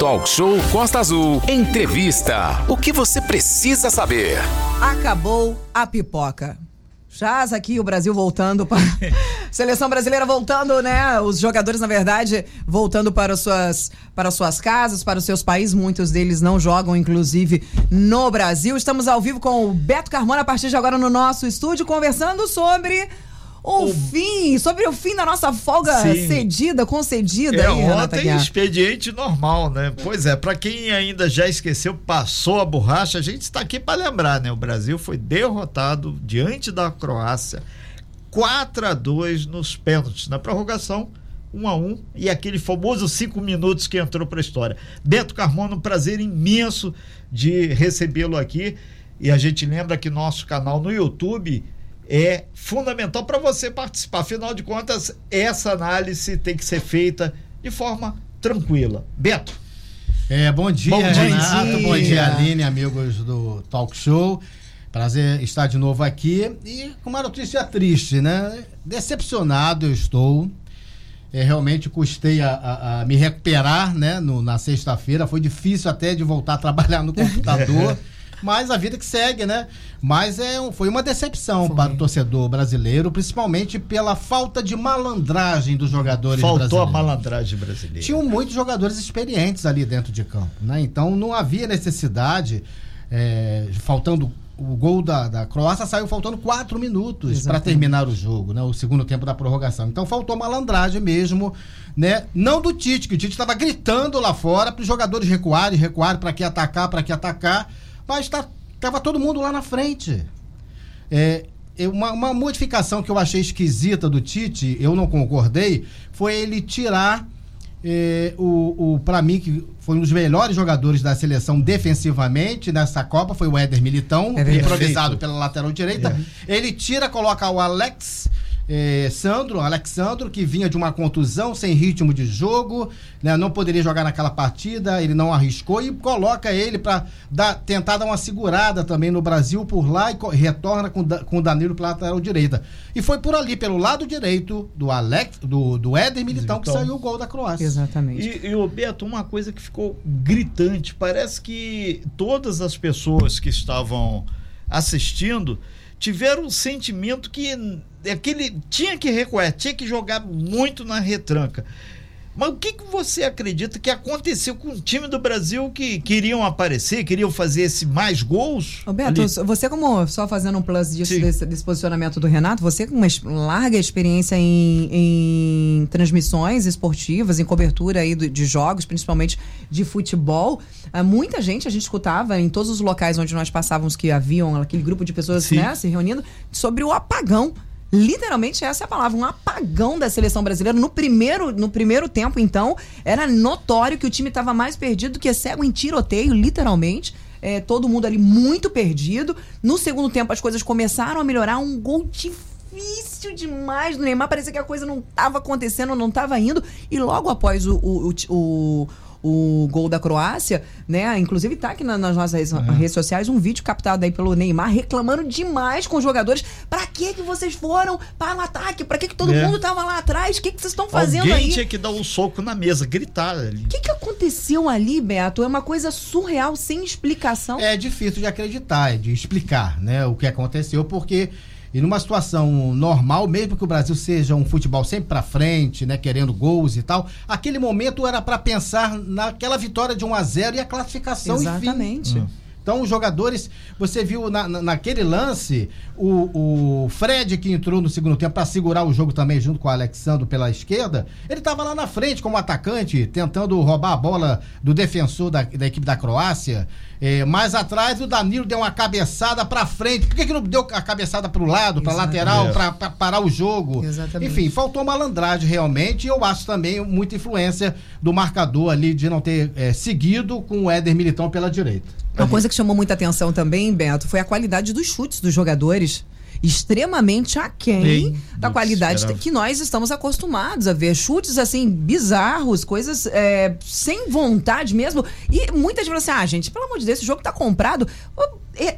Talk Show Costa Azul. Entrevista. O que você precisa saber? Acabou a pipoca. Chaz aqui, o Brasil voltando para. Seleção brasileira voltando, né? Os jogadores, na verdade, voltando para suas, para suas casas, para os seus países. Muitos deles não jogam, inclusive, no Brasil. Estamos ao vivo com o Beto Carmona a partir de agora no nosso estúdio, conversando sobre o, o, fim, sobre o fim da nossa folga Sim. cedida, concedida. É, aí, ontem expediente normal, né? Pois é, para quem ainda já esqueceu, passou a borracha, a gente está aqui para lembrar, né? O Brasil foi derrotado diante da Croácia 4 a 2 nos pênaltis, na prorrogação. 1 a 1 e aquele famoso cinco minutos que entrou para a história. Beto Carmona, um prazer imenso de recebê-lo aqui. E a gente lembra que nosso canal no YouTube é fundamental para você participar. Afinal de contas, essa análise tem que ser feita de forma tranquila. Beto. É, bom dia, bom dia, Renato. Bom dia, Aline, amigos do Talk Show. Prazer estar de novo aqui e com uma notícia triste, né? Decepcionado eu estou. É, realmente custei a, a, a me recuperar, né? No, na sexta-feira. Foi difícil até de voltar a trabalhar no computador. Mas a vida que segue, né? Mas é, foi uma decepção foi. para o torcedor brasileiro, principalmente pela falta de malandragem dos jogadores Faltou brasileiros. Faltou a malandragem brasileira. Tinham muitos jogadores experientes ali dentro de campo, né? Então não havia necessidade, é, faltando o gol da, da Croácia saiu faltando quatro minutos para terminar o jogo, né? O segundo tempo da prorrogação. Então faltou malandragem mesmo, né? Não do Tite, que o Tite estava gritando lá fora para os jogadores recuarem, recuarem para que atacar, para que atacar. Mas tá, tava todo mundo lá na frente. É, uma, uma modificação que eu achei esquisita do Tite, eu não concordei, foi ele tirar é, o, o para mim, que foi um dos melhores jogadores da seleção defensivamente nessa Copa, foi o Éder Militão, é improvisado pela lateral direita. É. Ele tira, coloca o Alex é, Sandro, Alexandro, que vinha de uma contusão, sem ritmo de jogo, né, não poderia jogar naquela partida, ele não arriscou e coloca ele para tentar dar uma segurada também no Brasil por lá e retorna com, com o Danilo pela lateral direita. E foi por ali, pelo lado direito do Alex, do, do Éder Militão, que saiu o gol da Croácia. Exatamente. E, e o Beto, uma coisa que ficou gritante, parece que todas as pessoas que estavam assistindo tiveram um sentimento que aquele tinha que recuar, tinha que jogar muito na retranca. Mas o que, que você acredita que aconteceu com o time do Brasil que queriam aparecer, queriam fazer esse mais gols? Roberto, você como só fazendo um plus disso, desse, desse, posicionamento do Renato, você com uma larga experiência em, em transmissões esportivas, em cobertura aí de jogos, principalmente de futebol, ah, muita gente a gente escutava em todos os locais onde nós passávamos que haviam aquele grupo de pessoas né, se reunindo sobre o apagão literalmente essa é a palavra, um apagão da seleção brasileira. No primeiro, no primeiro tempo, então, era notório que o time estava mais perdido do que cego em tiroteio, literalmente. É, todo mundo ali muito perdido. No segundo tempo, as coisas começaram a melhorar. Um gol difícil demais do Neymar. Parecia que a coisa não estava acontecendo, não estava indo. E logo após o, o, o, o o gol da Croácia, né? Inclusive tá aqui nas nossas redes, uhum. redes sociais um vídeo captado aí pelo Neymar reclamando demais com os jogadores. Pra que que vocês foram para o ataque? Pra que que todo é. mundo tava lá atrás? O que que vocês estão fazendo Alguém aí? tinha que dar um soco na mesa, gritar ali. O que que aconteceu ali, Beto? É uma coisa surreal, sem explicação. É difícil de acreditar, de explicar, né? O que aconteceu, porque e numa situação normal, mesmo que o Brasil seja um futebol sempre para frente, né, querendo gols e tal, aquele momento era para pensar naquela vitória de 1 a 0 e a classificação Exatamente. Enfim. Então, os jogadores, você viu na, na, naquele lance, o, o Fred, que entrou no segundo tempo para segurar o jogo também, junto com o Alexandre pela esquerda, ele estava lá na frente como atacante, tentando roubar a bola do defensor da, da equipe da Croácia. É, mais atrás, o Danilo deu uma cabeçada para frente. Por que, que não deu a cabeçada para o lado, para lateral, para parar o jogo? Exatamente. Enfim, faltou malandragem realmente. E eu acho também muita influência do marcador ali de não ter é, seguido com o Éder Militão pela direita. Uma coisa que chamou muita atenção também, Beto, foi a qualidade dos chutes dos jogadores extremamente aquém Bem, da qualidade que nós estamos acostumados a ver. Chutes assim, bizarros, coisas é, sem vontade mesmo. E muita gente fala assim: ah, gente, pelo amor de Deus, esse jogo tá comprado.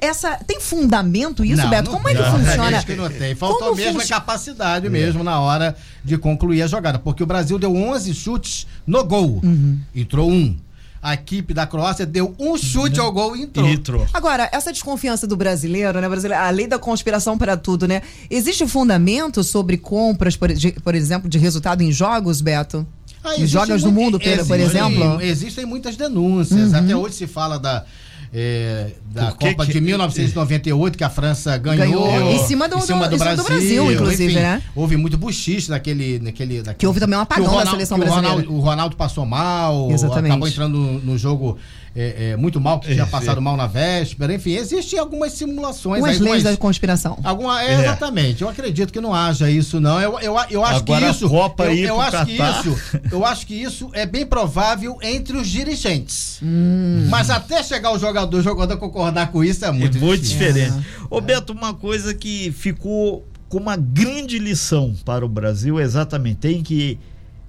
Essa, tem fundamento isso, não, Beto? Como é que não, funciona? Acho que não tem. Faltou Como mesmo a capacidade é. mesmo na hora de concluir a jogada. Porque o Brasil deu 11 chutes no gol. Uhum. Entrou um. A equipe da Croácia deu um chute ao gol e entrou. entrou. Agora, essa desconfiança do brasileiro, né, brasileiro, a lei da conspiração para tudo, né? Existe fundamento sobre compras, por, de, por exemplo, de resultado em jogos, Beto? Ah, Em jogos do mundo, por- por exemplo? Existem muitas denúncias. Até hoje se fala da, é, da que Copa que- de 1998 que a França ganhou. Ganhou. Em cima do- do- em cima do Brasil, inclusive, né? Houve muito buchiche daquele, naquele, naquele. Que houve também um apagão da Ronaldo- seleção que o brasileira. Ronaldo, o Ronaldo passou mal, Exatamente. acabou entrando no, jogo é, é, muito mal, que tinha É, passado mal na véspera. Enfim, existem algumas simulações. Umas aí, leis algumas- da conspiração. Alguma, é, É. Exatamente. Eu acredito que não haja isso, não. Eu, eu, eu acho Agora que isso. Copa eu, eu acho que isso. Eu acho que isso é bem provável entre os dirigentes. Hum. Mas até chegar o jogador, jogador concordar com isso é muito, é muito difícil. diferente. Ô Beto, uma coisa que ficou com uma grande lição para o Brasil é exatamente tem que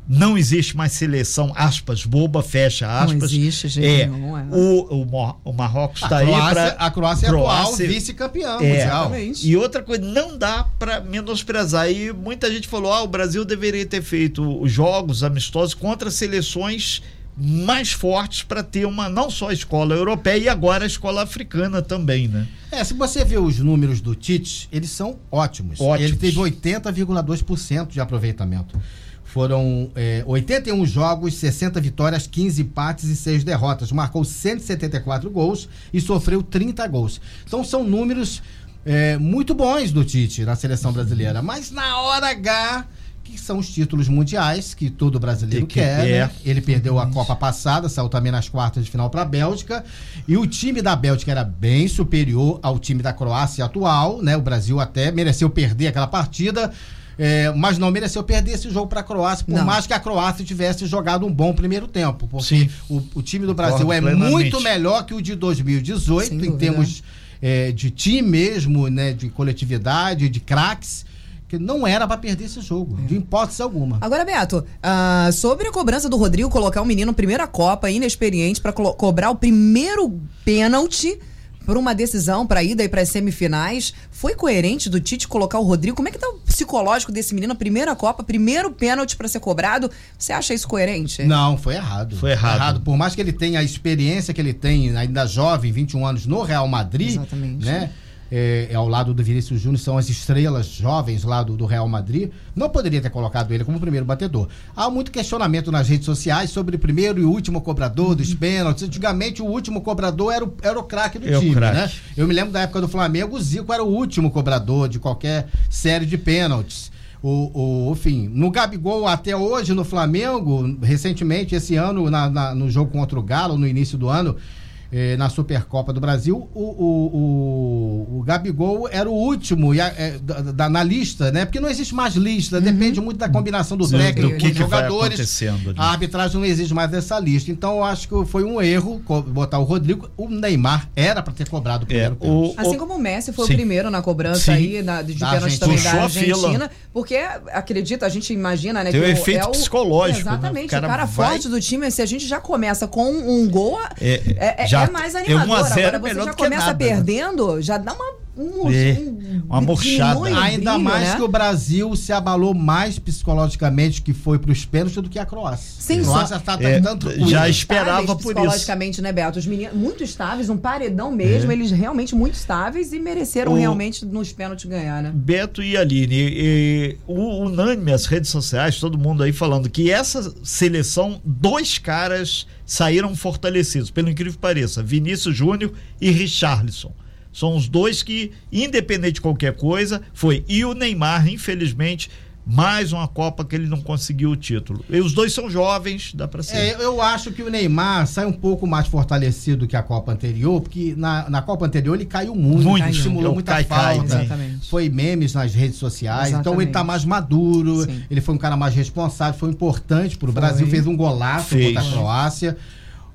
não existe mais seleção, aspas, boba, fecha aspas. Não existe, gente. É, não é. o, o, o Marrocos A está aí para a Croácia é atual Croácia- vice-campeã É, mundial. Exatamente. E outra coisa, não dá para menosprezar. E muita gente falou: ah, o Brasil deveria ter feito os jogos amistosos contra seleções mais fortes para ter uma não só a escola europeia e agora a escola africana também, né? É, se você ver os números do Tite, eles são ótimos. Ótimos. Ele teve 80,2% de aproveitamento. Foram é, 81 jogos, 60 vitórias, 15 empates e 6 derrotas. Marcou 174 gols e sofreu 30 gols. Então são números é, muito bons do Tite na seleção brasileira. Mas na hora H, que são os títulos mundiais que todo brasileiro Que- que quer, é. né? Ele perdeu a Copa passada, saiu também nas quartas de final para a Bélgica. E o time da Bélgica era bem superior ao time da Croácia atual, né? O Brasil até mereceu perder aquela partida. é, mas não mereceu perder esse jogo para a Croácia, por Não. mais que a Croácia tivesse jogado um bom primeiro tempo. Porque o, o time do Brasil Concordo é plenamente. muito melhor que o de 2018 Sem em dúvida. termos é, de time mesmo, né? De coletividade, de craques, que não era para perder esse jogo, de hipótese alguma. Agora, Beto, ah, sobre a cobrança do Rodrigo colocar o menino primeira Copa, inexperiente, para cobrar o primeiro pênalti por uma decisão para ida e para as semifinais, foi coerente do Tite colocar o Rodrigo? Como é que tá o psicológico desse menino? Primeira Copa, primeiro pênalti para ser cobrado. Você acha isso coerente? Não, foi errado. Foi errado. Por mais que ele tenha a experiência que ele tem, ainda jovem, 21 anos, no Real Madrid, Exatamente. né? É, é ao lado do Vinícius Júnior, são as estrelas jovens lá do, do Real Madrid. Não poderia ter colocado ele como primeiro batedor. Há muito questionamento nas redes sociais sobre o primeiro e último cobrador dos pênaltis. Antigamente, o último cobrador era o, era o craque do É time, craque. né? Eu me lembro da época do Flamengo, o Zico era o último cobrador de qualquer série de pênaltis. O, o, enfim, no Gabigol até hoje no Flamengo, recentemente, esse ano, na, na- no jogo contra o Galo, no início do ano, eh, na Supercopa do Brasil, o, o, o, o Gabigol era o último e a- eh, da, da- na lista, né? Porque não existe mais lista, depende muito da combinação do Sim, técnico do que os que vai jogadores. acontecendo ali. A arbitragem não exige mais essa lista. Então, eu acho que foi um erro botar o Rodrigo. O Neymar era para ter cobrado o É, primeiro pênalti. o, Assim o- como o Messi foi Sim. o primeiro na cobrança Sim. aí da, de Da pênalti Argentina. também da Puxou a fila. Argentina. Porque, acredita, a gente imagina, né? Tem que o efeito é o, psicológico, né? Exatamente. O O cara cara, vai- forte do time, se a gente já começa com um gol, é, É, é- é mais é animador. 1 a 0 Agora você melhor já começa nada, né? perdendo, já dá uma. Um, É, um- uma murchada. Ainda mais né? que o Brasil se abalou mais psicologicamente que foi para os pênaltis do que a Croácia. Sim, a só- Croácia está É, tanto já esperava por isso. psicologicamente, né, Beto? Os meninos muito estáveis, um paredão mesmo, É. eles realmente muito estáveis e mereceram O- realmente nos pênaltis ganhar, né? Beto e Aline, e, o unânime as redes sociais, todo mundo aí falando que essa seleção, dois caras saíram fortalecidos, pelo incrível que pareça, Vinícius Júnior e Richarlison. São os dois que, independente de qualquer coisa, foi. E o Neymar, infelizmente, mais uma Copa que ele não conseguiu o título. E os dois são jovens, dá pra ser. É, eu acho que o Neymar sai um pouco mais fortalecido que a Copa anterior, porque na, na Copa anterior ele caiu muito, Muito, Caiu. simulou É muita cai-cai, falta. né? Exatamente. Foi memes nas redes sociais, então ele tá Exatamente. mais maduro, Sim. ele foi um cara mais responsável, foi importante pro Foi. Brasil, fez um golaço Fez. contra a Croácia.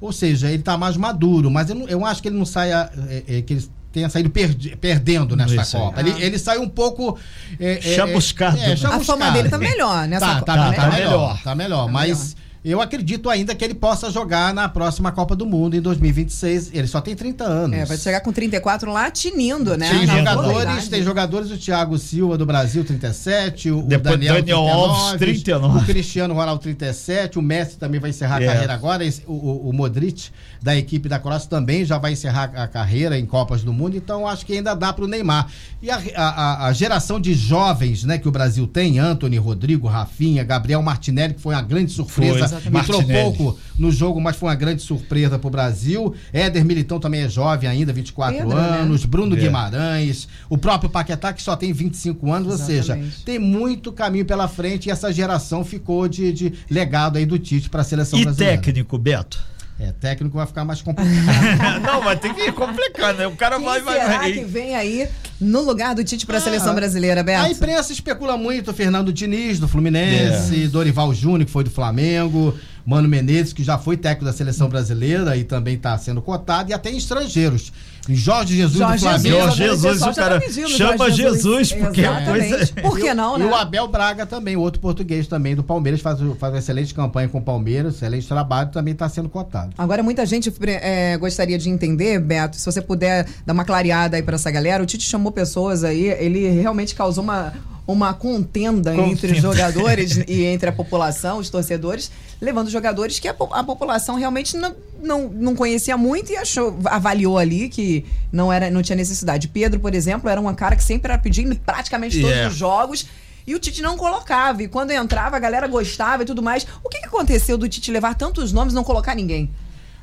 Ou seja, ele tá mais maduro, mas eu, não- eu acho que ele não saia, é, é, que ele tenha saído perdi- perdendo nesta Isso. Copa. Ele, Ah. ele sai um pouco. É, é, Chamuscado, é, né? A fama dele tá melhor nessa Tá, Copa, tá, né? tá, Tá melhor, melhor. tá melhor. Tá mas eu acredito ainda que ele possa jogar na próxima Copa do Mundo em 2026. Ele só tem 30 anos. É, vai chegar com 34 lá tinindo, né? Tem Na jogadores, tem jogadores, o Thiago Silva do Brasil, 37, o Depois Daniel, Daniel Alves, 39. o Cristiano Ronaldo, 37, o Messi também vai encerrar a É. carreira agora, o, o, o Modric, da equipe da Croácia, também já vai encerrar a carreira em Copas do Mundo, então acho que ainda dá para o Neymar. E a, a- a- a geração de jovens né, que o Brasil tem, Anthony, Rodrigo, Rafinha, Gabriel Martinelli, que foi uma grande surpresa, Entrou pouco no jogo, mas foi uma grande surpresa para o Brasil. Éder Militão também é jovem ainda, 24 Pedro, né? anos, Bruno É. Guimarães, o próprio Paquetá, que só tem 25 anos, ou seja, Exatamente. tem muito caminho pela frente e essa geração ficou de, de legado aí do Tite para a seleção E brasileira. técnico, Beto? É, técnico vai ficar mais complicado. não, mas tem que complicar, né? O cara Quem vai, vai, será vai. que vem aí no lugar do Tite para a Ah, seleção brasileira, Beto? A imprensa especula muito, Fernando Diniz, do Fluminense, Dorival Júnior, que foi do Flamengo, Mano Menezes, que já foi técnico da seleção brasileira e também está sendo cotado, e até em estrangeiros. Jorge Jesus Jorge do Flamengo. Jesus, Jorge Jesus, o cara tá chama Jorge Jesus, porque Exatamente. coisa- Por que não, E né? o Abel Braga também, outro português também do Palmeiras, faz, faz uma excelente campanha com o Palmeiras, excelente trabalho, também está sendo cotado. Agora, muita gente é, gostaria de entender, Beto, se você puder dar uma clareada aí pra essa galera. O Tite chamou pessoas aí, ele realmente causou uma, uma contenda, Contenda. entre os jogadores e entre a população, os torcedores, levando jogadores que a, a população realmente não, não, não conhecia muito e achou, avaliou ali que não, era, não tinha necessidade. Pedro, por exemplo, era um cara que sempre era pedindo em praticamente todos Yeah. os jogos. E o Tite não colocava. E quando entrava, a galera gostava e tudo mais. O que, que aconteceu do Tite levar tantos nomes e não colocar ninguém?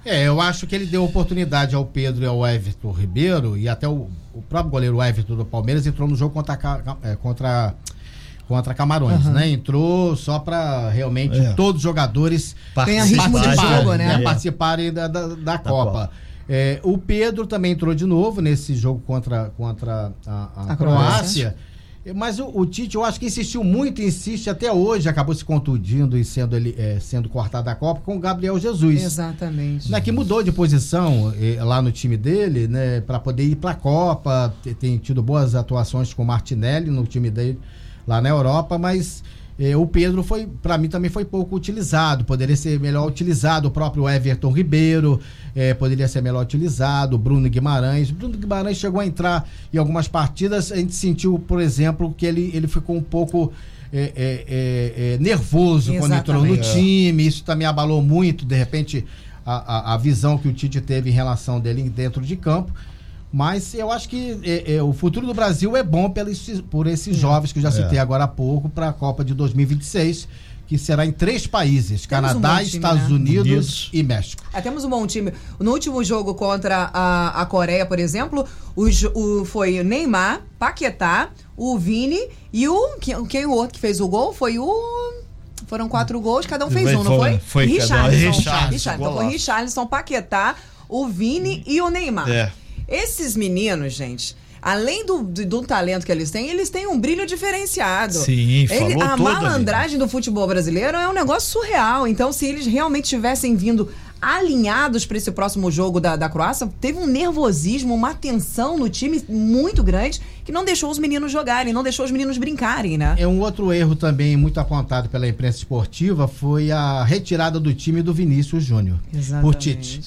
É, eu acho que ele deu oportunidade ao Pedro e ao Everton Ribeiro, e até o, o próprio goleiro Everton do Palmeiras entrou no jogo contra, é, contra, contra Camarões, né? Entrou só para realmente É. todos os jogadores Tenha ritmo de Participarem, jogo, né? É. participarem da, da, da Copa. Copa. É, o Pedro também entrou de novo nesse jogo contra, contra a, a A Croácia. Mas o, o Tite, eu acho que insistiu muito, insiste até hoje, acabou se contundindo e sendo, ele, é, sendo cortado da Copa com o Gabriel Jesus Exatamente. né, que mudou de posição eh, lá no time dele, né, para poder ir para a Copa, te- tem tido boas atuações com o Martinelli no time dele lá na Europa, mas eh, o Pedro foi, para mim também foi pouco utilizado, poderia ser melhor utilizado, o próprio Everton Ribeiro eh, poderia ser melhor utilizado, o Bruno Guimarães, Bruno Guimarães chegou a entrar em algumas partidas, a gente sentiu, por exemplo, que ele, ele ficou um pouco eh, eh, nervoso quando entrou no Exatamente. time, isso também abalou muito, de repente, a, a, a visão que o Tite teve em relação dele dentro de campo. Mas eu acho que é, é, o futuro do Brasil é bom pelos, por esses jovens que eu já citei agora há pouco para a Copa de 2026, que será em três países: Temos um Canadá, bom time, Estados né? Unidos Unidos. e México. É, temos um bom time. No último jogo contra a, a Coreia, por exemplo, o, o- foi o Neymar, Paquetá, o Vini e o. Quem, quem o outro que fez o gol foi o. Foram quatro gols, cada um fez Foi- um, não foi? foi- um. Richarlison. Richarlison, Richarlison. Então foi. Richarlison, Paquetá, o Vini e o Neymar. É. Esses meninos, gente. Além do, do, do talento que eles têm, eles têm um brilho diferenciado. Sim, falou Ele- A malandragem do futebol brasileiro é um negócio surreal. Então, se eles realmente tivessem vindo alinhados para esse próximo jogo da, da Croácia, teve um nervosismo, uma tensão no time muito grande que não deixou os meninos jogarem, não deixou os meninos brincarem, né? É um outro erro também muito apontado pela imprensa esportiva foi a retirada do time do Vinícius Júnior por. Tite.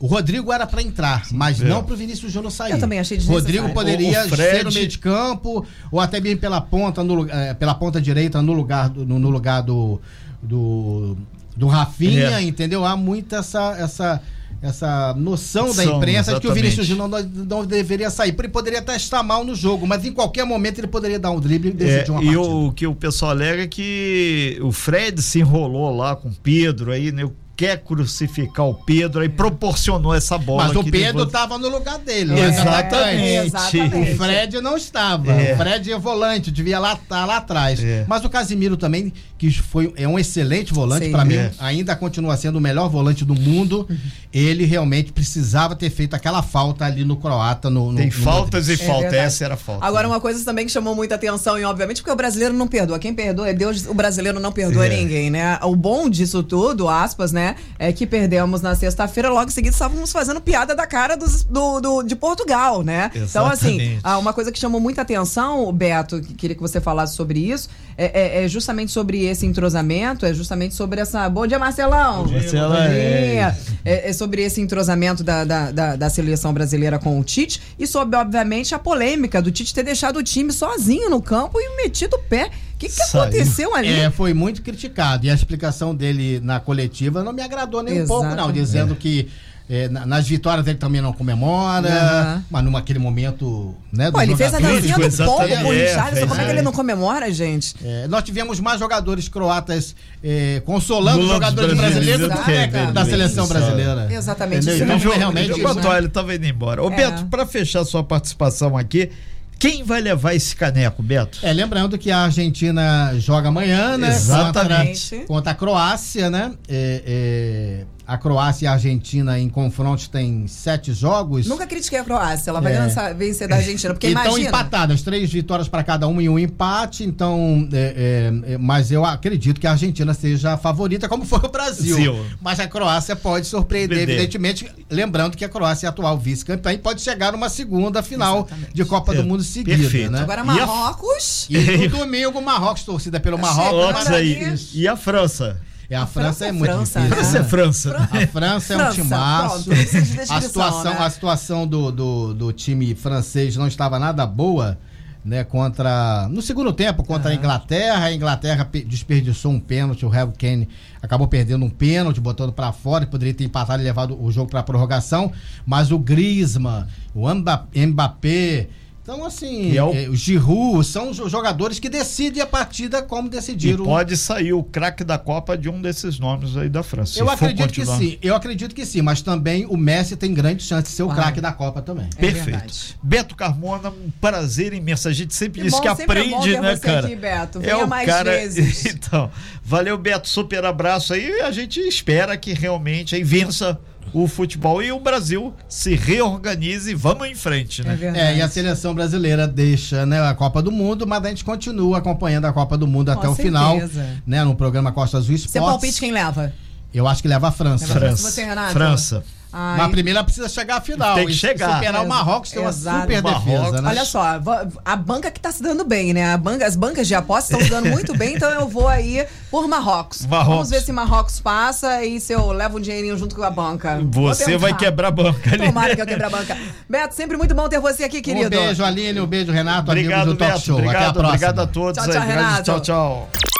O Rodrigo era para entrar, mas É. não para o Vinícius Júnior sair. Eu também achei. Rodrigo poderia O- Fred- ser no meio de campo ou até bem pela ponta, no, eh, pela ponta direita no lugar do, no, no lugar do, do, do Rafinha, É. entendeu? Há muito essa essa essa noção da Noção, imprensa de que o. Vinícius Júnior não, não deveria sair. Ele poderia até estar mal no jogo, mas em qualquer momento ele poderia dar um drible e decidir É, uma e partida. o que o pessoal alega é que o Fred se enrolou lá com o Pedro aí, né? Quer crucificar o Pedro, aí proporcionou essa bola. Mas o Pedro estava no lugar dele. É, né? Exatamente. exatamente. O Fred não estava. É. O Fred é volante, devia lá estar lá atrás. É. Mas o Casimiro também, que foi é um excelente volante, para mim É. ainda continua sendo o melhor volante do mundo. Ele realmente precisava ter feito aquela falta ali no croata no, no Tem no faltas e É falta. verdade. Essa era a falta. Agora, uma coisa também que chamou muita atenção, e obviamente, porque o brasileiro não perdoa. Quem perdoa é Deus, o brasileiro não perdoa É. ninguém, né? O bom disso tudo, aspas, né? Né? É que perdemos na sexta-feira, logo em seguida estávamos fazendo piada da cara dos, do, do, de Portugal, né? Exatamente. Então, assim, ah, uma coisa que chamou muita atenção, Beto, que queria que você falasse sobre isso, é, é, é justamente sobre esse entrosamento, é justamente sobre essa. Bom dia, Marcelão! Bom dia, Marcelo. Bom dia. É, é sobre esse entrosamento da, da, da, da seleção brasileira com o Tite e sobre, obviamente, a polêmica do Tite ter deixado o time sozinho no campo e metido o pé. O que, que aconteceu ali? É, foi muito criticado. E a explicação dele na coletiva não me agradou nem Exato. um pouco, não. Dizendo É. que é, na- nas vitórias ele também não comemora, Aham. mas num aquele momento, né, Pô, ele fez a dancinha do pombo com o É, Richarlison. fez Como é que ele não comemora, gente? É, nós tivemos mais jogadores croatas é, consolando lado jogadores brasileiros do que da seleção brasileira. Exatamente. Entendeu? Isso Então é foi realmente. Né? toalha, tava indo embora. Ô, É. Beto, pra fechar sua participação aqui, quem vai levar esse caneco, Beto? É, lembrando que a Argentina joga amanhã, né? Exatamente. Contra, contra a Croácia, né? É, é, a Croácia e a Argentina em confrontos têm sete jogos. Nunca critiquei a Croácia. Ela vai É. vencer, da Argentina. Porque então imagina. empatadas, três vitórias para cada um e um empate. Então, é, é, é, mas eu acredito que a Argentina seja a favorita, como foi o Brasil. Brasil. Mas a Croácia pode surpreender, evidentemente. Lembrando que a Croácia é a atual vice-campeã e pode chegar numa segunda final Exatamente. de Copa É, do Mundo seguida, perfeito. né? Agora E a- Marrocos. E no domingo, Marrocos, torcida pelo Marrocos. chegando Ops Olha aí. aí. E a França? É, a, França, França é é muito França, difícil. né? França é França. A França é um França, timaço. pronto, de a situação, né? a situação do, do, do time francês não estava nada boa, né? Contra. No segundo tempo, contra a Inglaterra. A Inglaterra pe- desperdiçou um pênalti. O Harry Kane acabou perdendo um pênalti, botando para fora. Poderia ter empatado e levado o jogo para prorrogação. Mas o Griezmann, o Mba- Mbappé. Então, assim, E é o- eh, o Giroud são os jogadores que decidem a partida como E decidiram. pode sair o craque da Copa de um desses nomes aí da França. Eu acredito que sim, eu acredito que sim, mas também o Messi tem grande chance de ser o craque da Copa também. É Perfeito. verdade. Beto Carmona, um prazer imenso. A gente sempre Que diz bom, que sempre é bom aprende, ter né, você cara? aqui, Beto. é Venha o mais cara. vezes. Então, valeu, Beto. Super abraço aí. A gente espera que realmente aí vença o futebol e o Brasil se reorganize e vamos em frente, É né? verdade. É, e a seleção brasileira deixa né, a Copa do Mundo, mas a gente continua acompanhando a Copa do Mundo Com até o final, certeza. né, no programa Costa Azul Esportes. Seu palpite quem leva? Eu acho que leva a França. Leva a França. Você, Renato? França. Ai, Mas primeiro ela precisa chegar à final. Tem que chegar. Superar o Marrocos, tem uma Exato. super defesa, né? Olha só, a banca que tá se dando bem, né? A banca, as bancas de apostas estão se dando muito bem, então eu vou aí por Marrocos. Marrocos. Vamos ver se Marrocos passa e se eu levo um dinheirinho junto com a banca. Você vai quebrar a banca ali. Tomara que eu quebre a banca. Beto, sempre muito bom ter você aqui, querido. Um beijo, Aline, um beijo, Renato, Obrigado, amigos do Talk Beto. Show. Até a Obrigado, próxima. obrigado a todos Tchau, aí. tchau, Obrigado, Renato. Tchau, tchau.